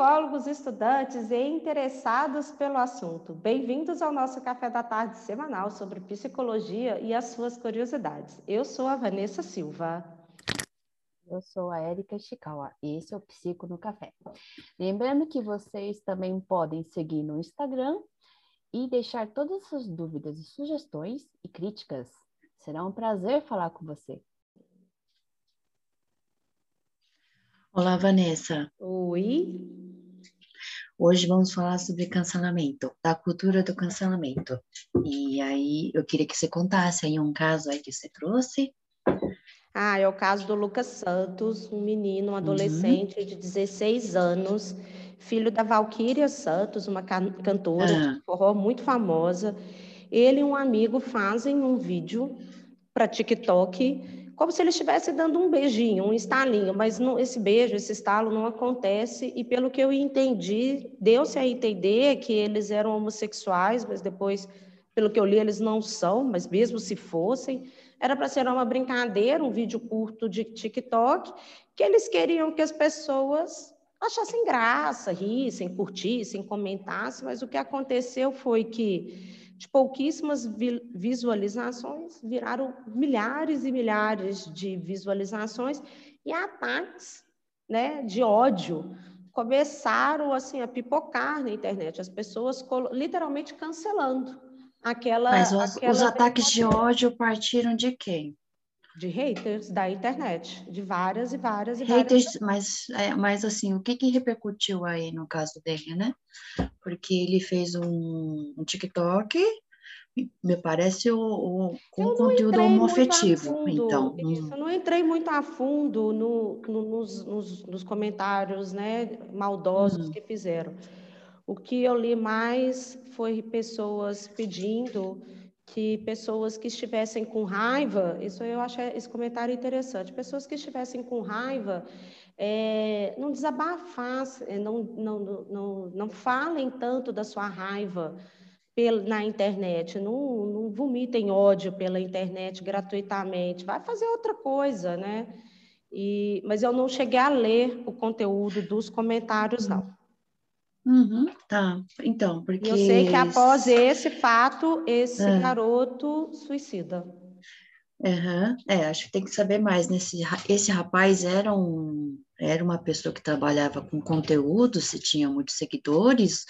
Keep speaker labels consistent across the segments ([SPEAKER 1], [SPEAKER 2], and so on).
[SPEAKER 1] psicólogos, estudantes e interessados pelo assunto. Bem-vindos ao nosso café da tarde semanal sobre psicologia e as suas curiosidades. Eu sou a Vanessa Silva.
[SPEAKER 2] Eu sou a Érica Chikawa e esse é o Psico no Café. Lembrando que vocês também podem seguir no Instagram e deixar todas as suas dúvidas e sugestões e críticas. Será um prazer falar com você.
[SPEAKER 3] Olá, Vanessa.
[SPEAKER 1] Oi.
[SPEAKER 3] Hoje vamos falar sobre cancelamento, da cultura do cancelamento. E aí, eu queria que você contasse aí um caso aí que você trouxe.
[SPEAKER 1] Ah, é o caso do Lucas Santos, um menino, um adolescente uhum. de 16 anos, filho da Valquíria Santos, uma cantora ah. de forró muito famosa. Ele e um amigo fazem um vídeo para TikTok como se ele estivesse dando um beijinho, um estalinho, mas não, esse beijo, esse estalo não acontece, e pelo que eu entendi, deu-se a entender que eles eram homossexuais, mas depois, pelo que eu li, eles não são, mas mesmo se fossem, era para ser uma brincadeira, um vídeo curto de TikTok, que eles queriam que as pessoas achassem graça, rissem, curtissem, comentassem, mas o que aconteceu foi que de pouquíssimas visualizações, viraram milhares e milhares de visualizações e ataques né, de ódio começaram assim a pipocar na internet, as pessoas literalmente cancelando aquela.
[SPEAKER 3] Mas
[SPEAKER 1] os,
[SPEAKER 3] aquela os ataques de ódio partiram de quem?
[SPEAKER 1] De haters da internet, de várias e várias e
[SPEAKER 3] haters,
[SPEAKER 1] várias.
[SPEAKER 3] Mas, é, mas assim, o que, que repercutiu aí no caso dele, né? Porque ele fez um, um TikTok, me parece, o, o com conteúdo homoafetivo. Então,
[SPEAKER 1] isso, hum. eu não entrei muito a fundo no, no, nos, nos, nos, comentários né, maldosos hum. que fizeram. O que eu li mais foi pessoas pedindo que pessoas que estivessem com raiva, isso eu acho esse comentário interessante, pessoas que estivessem com raiva é, não desabafassem, não, não, não, não falem tanto da sua raiva na internet, não, não vomitem ódio pela internet gratuitamente, vai fazer outra coisa, né? E, mas eu não cheguei a ler o conteúdo dos comentários, não.
[SPEAKER 3] Uhum, tá, então, porque...
[SPEAKER 1] Eu sei que após esse fato, esse é. garoto suicida.
[SPEAKER 3] Uhum. É, acho que tem que saber mais. Nesse, esse rapaz era, um, era uma pessoa que trabalhava com conteúdo, se tinha muitos seguidores,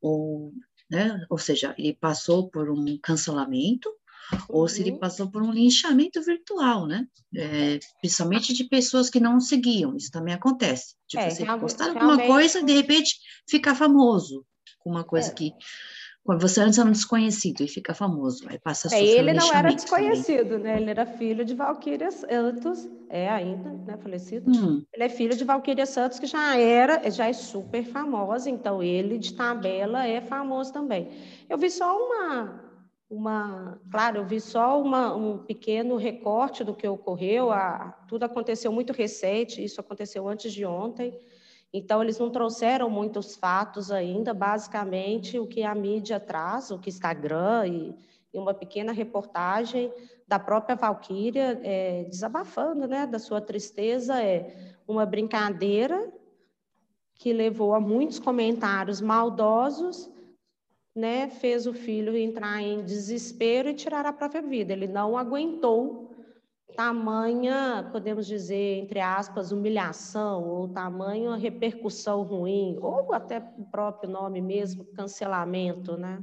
[SPEAKER 3] ou, né, ou seja, ele passou por um cancelamento, ou se ele uhum. passou por um linchamento virtual, né? É, principalmente de pessoas que não seguiam, isso também acontece. Tipo, é, você postar alguma coisa e de repente ficar famoso com uma coisa é. que você antes era um desconhecido e fica famoso, aí passa a
[SPEAKER 1] é, Ele não era desconhecido, também. né? Ele era filho de Valquíria Santos, é ainda, né? Falecido. Hum. Ele é filho de Valquíria Santos, que já era, já é super famosa, então ele de tabela é famoso também. Eu vi só uma, uma, claro, eu vi só uma, um pequeno recorte do que ocorreu. A, tudo aconteceu muito recente, isso aconteceu antes de ontem. Então, eles não trouxeram muitos fatos ainda, basicamente o que a mídia traz, o que Instagram e, e uma pequena reportagem da própria Valquíria, é, desabafando né, da sua tristeza, é uma brincadeira que levou a muitos comentários maldosos né, fez o filho entrar em desespero e tirar a própria vida. Ele não aguentou tamanha, podemos dizer, entre aspas, humilhação, ou tamanha repercussão ruim, ou até o próprio nome mesmo, cancelamento, né?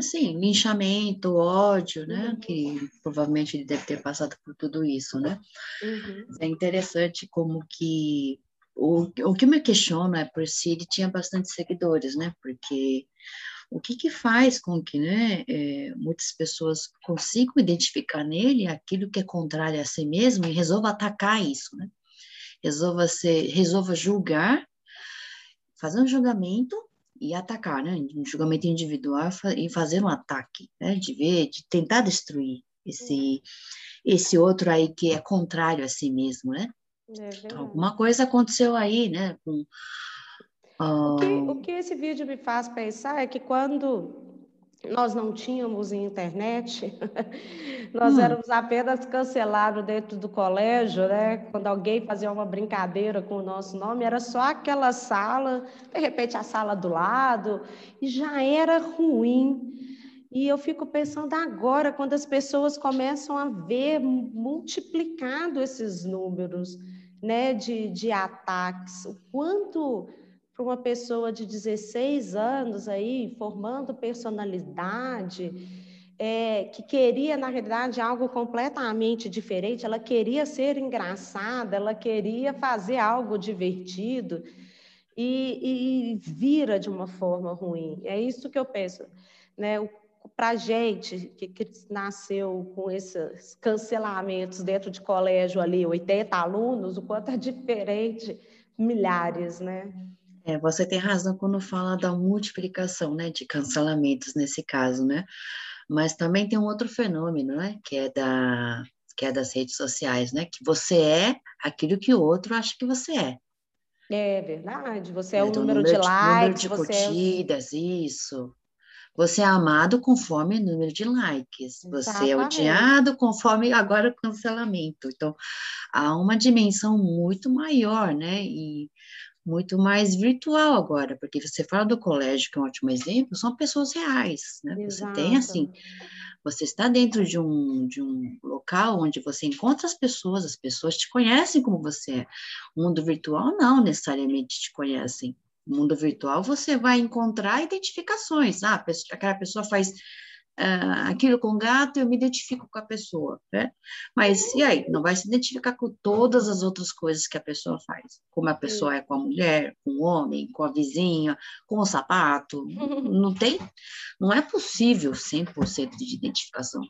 [SPEAKER 3] Sim, linchamento, ódio, né? Uhum. Que provavelmente ele deve ter passado por tudo isso, né? Uhum. É interessante como que o, o que me questiona é por se ele tinha bastante seguidores, né? Porque o que, que faz com que né, é, muitas pessoas consigam identificar nele aquilo que é contrário a si mesmo e resolva atacar isso, né? Resolva, ser, resolva julgar, fazer um julgamento e atacar, né? Um julgamento individual e fazer um ataque, né? De ver, de tentar destruir esse, esse outro aí que é contrário a si mesmo, né? É Alguma coisa aconteceu aí, né? Com,
[SPEAKER 1] o, que, o que esse vídeo me faz pensar é que quando nós não tínhamos internet, nós hum. éramos apenas cancelados dentro do colégio, né? Quando alguém fazia uma brincadeira com o nosso nome, era só aquela sala, de repente a sala do lado, e já era ruim. E eu fico pensando agora, quando as pessoas começam a ver multiplicado esses números né, de, de ataques, o quanto para uma pessoa de 16 anos aí, formando personalidade, é, que queria, na realidade, algo completamente diferente, ela queria ser engraçada, ela queria fazer algo divertido e, e vira de uma forma ruim. É isso que eu penso. Né? Para a gente que, que nasceu com esses cancelamentos dentro de colégio ali, 80 alunos, o quanto é diferente, milhares, né?
[SPEAKER 3] É, você tem razão quando fala da multiplicação, né, de cancelamentos nesse caso, né? Mas também tem um outro fenômeno, né, que é da que é das redes sociais, né, que você é aquilo que o outro acha que você é.
[SPEAKER 1] É verdade, você é, é o número, número, de likes,
[SPEAKER 3] número de curtidas, é... isso. Você é amado conforme o número de likes. Você Exatamente. é odiado conforme agora o cancelamento. Então, há uma dimensão muito maior, né? E muito mais virtual agora, porque você fala do colégio, que é um ótimo exemplo, são pessoas reais, né? Exato. Você tem assim, você está dentro de um, de um local onde você encontra as pessoas, as pessoas te conhecem como você é. O mundo virtual não necessariamente te conhecem. No mundo virtual você vai encontrar identificações. Ah, aquela pessoa faz uh, aquilo com gato, eu me identifico com a pessoa, né? Mas e aí? Não vai se identificar com todas as outras coisas que a pessoa faz, como a pessoa é com a mulher, com o homem, com a vizinha, com o sapato, não tem, não é possível 100% de identificação.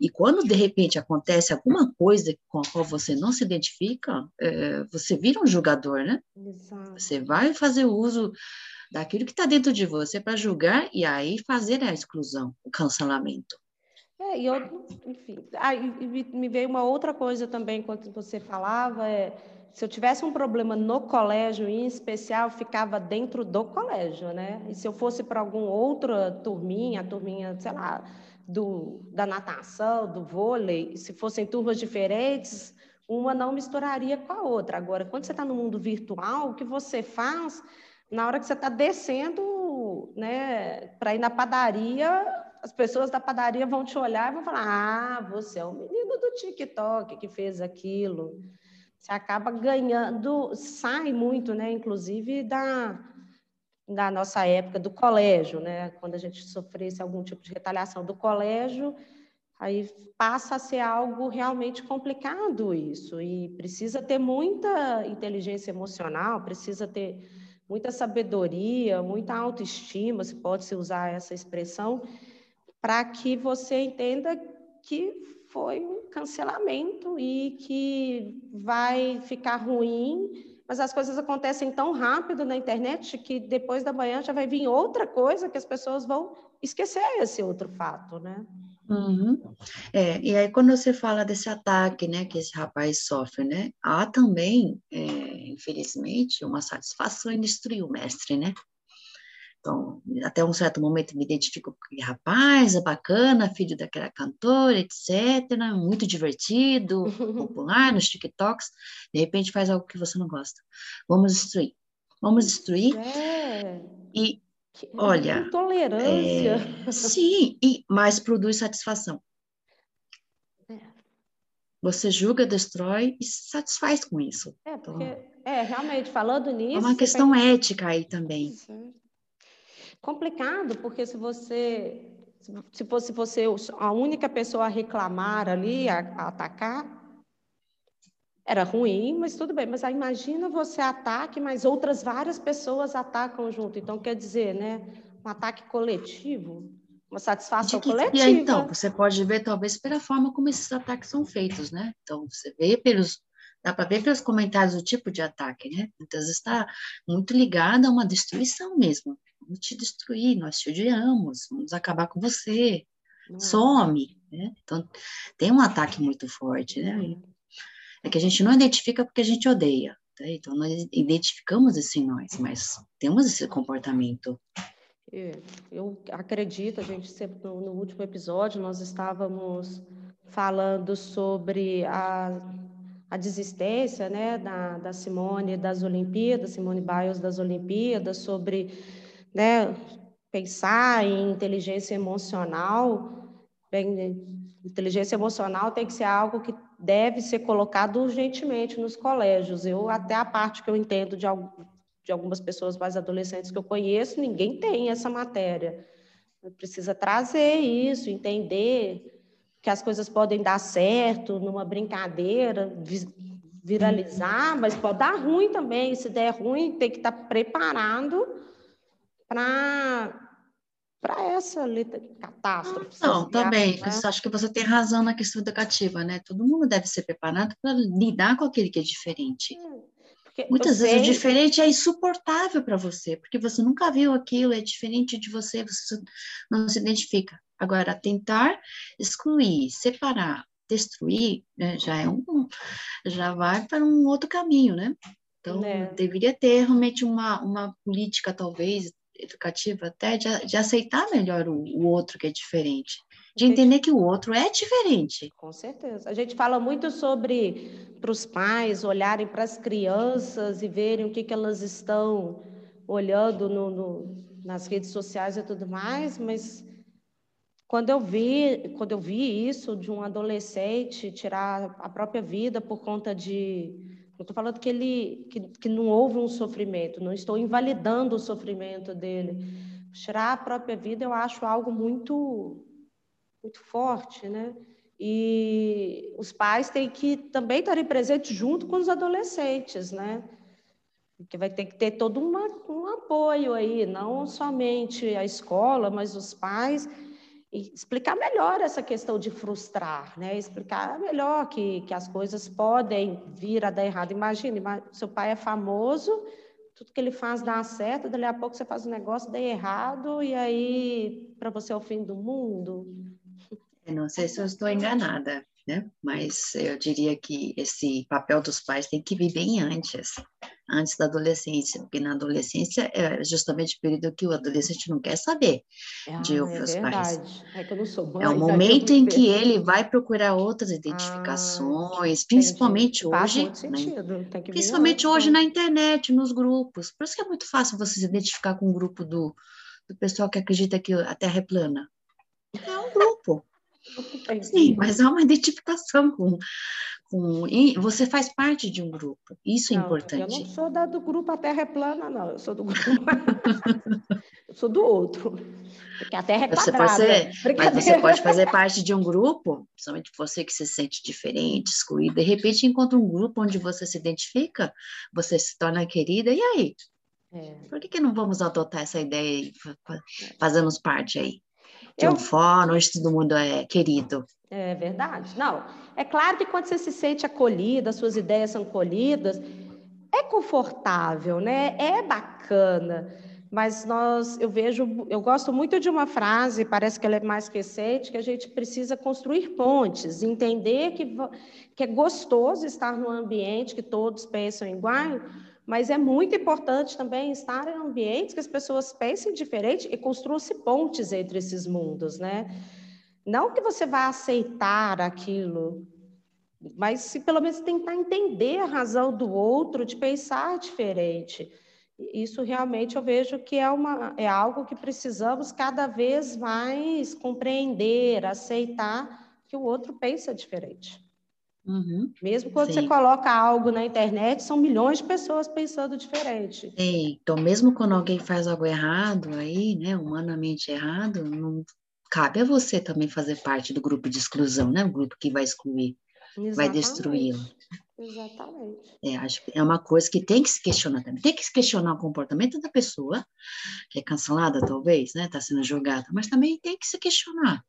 [SPEAKER 3] E quando de repente acontece alguma coisa com a qual você não se identifica, é, você vira um julgador, né? Exato. Você vai fazer uso daquilo que está dentro de você para julgar e aí fazer a exclusão, o cancelamento.
[SPEAKER 1] É, e eu, enfim, aí me veio uma outra coisa também quando você falava, é, se eu tivesse um problema no colégio, em especial, ficava dentro do colégio, né? E se eu fosse para alguma outra turminha, turminha, sei lá, do, da natação, do vôlei, se fossem turmas diferentes, uma não misturaria com a outra. Agora, quando você está no mundo virtual, o que você faz na hora que você está descendo, né, para ir na padaria, as pessoas da padaria vão te olhar e vão falar: Ah, você é o menino do TikTok que fez aquilo. Você acaba ganhando, sai muito, né, inclusive da, da nossa época do colégio, né, quando a gente sofresse algum tipo de retaliação do colégio, aí passa a ser algo realmente complicado isso, e precisa ter muita inteligência emocional, precisa ter muita sabedoria, muita autoestima, se pode se usar essa expressão, para que você entenda que foi um cancelamento e que vai ficar ruim, mas as coisas acontecem tão rápido na internet que depois da manhã já vai vir outra coisa que as pessoas vão esquecer esse outro fato, né?
[SPEAKER 3] Uhum. É, e aí quando você fala desse ataque, né, que esse rapaz sofre, né, há também, é, infelizmente, uma satisfação em destruir o mestre, né? Então, até um certo momento me identifico com aquele rapaz, é bacana, filho daquela cantora, etc., muito divertido, popular nos TikToks, de repente faz algo que você não gosta. Vamos destruir. Vamos destruir. É. E Olha,
[SPEAKER 1] intolerância.
[SPEAKER 3] É, sim, e, mas produz satisfação. É. Você julga, destrói e se satisfaz com isso.
[SPEAKER 1] É, porque, então, é, realmente, falando nisso... É
[SPEAKER 3] uma questão ética aí também.
[SPEAKER 1] Complicado, porque se você... Se fosse você a única pessoa a reclamar ali, a, a atacar, era ruim, mas tudo bem. Mas aí imagina você ataque, mas outras várias pessoas atacam junto. Então, quer dizer, né? Um ataque coletivo, uma satisfação que, coletiva.
[SPEAKER 3] E aí, então, você pode ver, talvez, pela forma como esses ataques são feitos, né? Então, você vê pelos. Dá para ver pelos comentários o tipo de ataque, né? Muitas vezes está muito ligado a uma destruição mesmo. Vamos te destruir, nós te odiamos, vamos acabar com você, Não some, é. né? Então, tem um ataque muito forte, né? é que a gente não identifica porque a gente odeia. Tá? Então, nós identificamos isso em nós, mas temos esse comportamento.
[SPEAKER 1] Eu acredito, a gente sempre no último episódio nós estávamos falando sobre a, a desistência né, da, da Simone das Olimpíadas, Simone Biles das Olimpíadas, sobre né, pensar em inteligência emocional. Bem, inteligência emocional tem que ser algo que deve ser colocado urgentemente nos colégios. Eu, até a parte que eu entendo de, de algumas pessoas mais adolescentes que eu conheço, ninguém tem essa matéria. Precisa trazer isso, entender que as coisas podem dar certo numa brincadeira, viralizar, mas pode dar ruim também. Se der ruim, tem que estar preparado para para essa catástrofe.
[SPEAKER 3] Não, também. Né? Acho que você tem razão na questão educativa, né? Todo mundo deve ser preparado para lidar com aquele que é diferente. É, Muitas vezes sei... o diferente é insuportável para você, porque você nunca viu aquilo, é diferente de você, você não se identifica. Agora, tentar excluir, separar, destruir, né, já é um, já vai para um outro caminho, né? Então, é. deveria ter realmente uma, uma política, talvez, educativa até, de, de aceitar melhor o, o outro que é diferente de entender que o outro é diferente.
[SPEAKER 1] Com certeza. A gente fala muito sobre para os pais olharem para as crianças e verem o que, que elas estão olhando no, no, nas redes sociais e tudo mais, mas quando eu vi, quando eu vi isso de um adolescente tirar a própria vida por conta de, não estou falando que ele que, que não houve um sofrimento, não estou invalidando o sofrimento dele. Tirar a própria vida eu acho algo muito muito forte, né? E os pais têm que também estarem presentes junto com os adolescentes, né? Porque vai ter que ter todo uma, um apoio aí, não somente a escola, mas os pais explicar melhor essa questão de frustrar, né? Explicar melhor que, que as coisas podem vir a dar errado. Imagine, seu pai é famoso, tudo que ele faz dá certo, dali a pouco você faz um negócio dá errado e aí para você é o fim do mundo.
[SPEAKER 3] Eu não sei se eu estou enganada, né? Mas eu diria que esse papel dos pais tem que vir bem antes, antes da adolescência, porque na adolescência é justamente o período que o adolescente não quer saber ah, de ouvir é pais.
[SPEAKER 1] É que eu não sou mãe,
[SPEAKER 3] É o momento em que ele vai procurar outras identificações, ah, principalmente hoje, né? principalmente hoje na internet, nos grupos. Por isso que é muito fácil você se identificar com um grupo do, do pessoal que acredita que a Terra é plana. É um grupo. Sim, mas há uma identificação com, com. Você faz parte de um grupo, isso é não, é importante.
[SPEAKER 1] Eu não sou da, do grupo A Terra é Plana, não, eu sou do grupo. eu sou do outro. Porque a Terra é você quadrada.
[SPEAKER 3] Ser, mas você pode fazer parte de um grupo, principalmente você que se sente diferente, excluído, de repente encontra um grupo onde você se identifica, você se torna querida, e aí? É. Por que, que não vamos adotar essa ideia e fazermos parte aí? De eu... um fórum onde todo mundo é querido.
[SPEAKER 1] É verdade. Não, é claro que quando você se sente acolhida, suas ideias são colhidas, é confortável, né? É bacana. Mas nós, eu vejo, eu gosto muito de uma frase, parece que ela é mais recente, que a gente precisa construir pontes, entender que, que é gostoso estar num ambiente que todos pensam igual, mas é muito importante também estar em ambientes que as pessoas pensem diferente e construam-se pontes entre esses mundos, né? Não que você vá aceitar aquilo, mas se pelo menos tentar entender a razão do outro, de pensar diferente. Isso realmente eu vejo que é, uma, é algo que precisamos cada vez mais compreender, aceitar que o outro pensa diferente. Uhum. Mesmo quando Sim. você coloca algo na internet, são milhões de pessoas pensando diferente.
[SPEAKER 3] Sim. Então, mesmo quando alguém faz algo errado aí, né, humanamente errado, não cabe a você também fazer parte do grupo de exclusão, né, o grupo que vai excluir, Exatamente. vai destruí-lo.
[SPEAKER 1] Exatamente.
[SPEAKER 3] É, acho que é uma coisa que tem que se questionar também. Tem que se questionar o comportamento da pessoa, que é cancelada, talvez, né? Está sendo julgada, mas também tem que se questionar.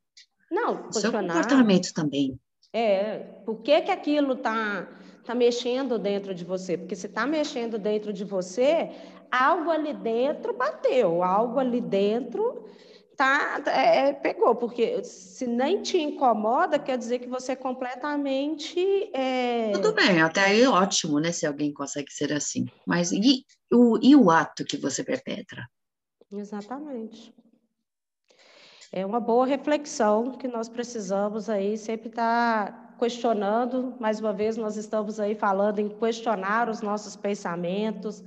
[SPEAKER 1] Não,
[SPEAKER 3] questionar. Seu comportamento também.
[SPEAKER 1] É, por que, que aquilo está tá mexendo dentro de você? Porque se está mexendo dentro de você, algo ali dentro bateu, algo ali dentro tá, é, pegou, porque se nem te incomoda, quer dizer que você é completamente. É...
[SPEAKER 3] Tudo bem, até aí é ótimo, né? Se alguém consegue ser assim. Mas e o, e o ato que você perpetra?
[SPEAKER 1] Exatamente. É uma boa reflexão que nós precisamos aí sempre estar tá questionando. Mais uma vez, nós estamos aí falando em questionar os nossos pensamentos,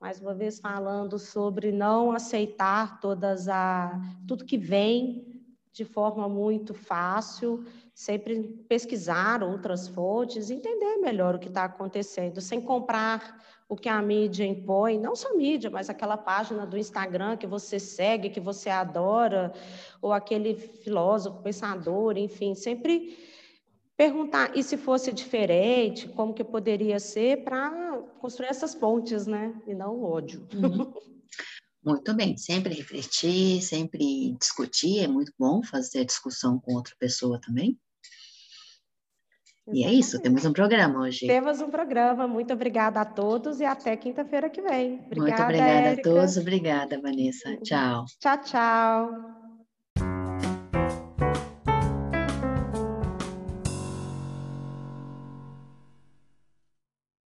[SPEAKER 1] mais uma vez falando sobre não aceitar todas a tudo que vem de forma muito fácil, sempre pesquisar outras fontes, entender melhor o que está acontecendo, sem comprar o que a mídia impõe, não só mídia, mas aquela página do Instagram que você segue, que você adora, ou aquele filósofo, pensador, enfim, sempre perguntar, e se fosse diferente, como que poderia ser, para construir essas pontes, né? E não o ódio. Uhum.
[SPEAKER 3] Muito bem, sempre refletir, sempre discutir, é muito bom fazer discussão com outra pessoa também. E é isso, temos um programa hoje.
[SPEAKER 1] Temos um programa. Muito obrigada a todos e até quinta-feira que vem.
[SPEAKER 3] Obrigada, Muito obrigada Érica. a todos. Obrigada, Vanessa. Tchau.
[SPEAKER 1] Tchau, tchau.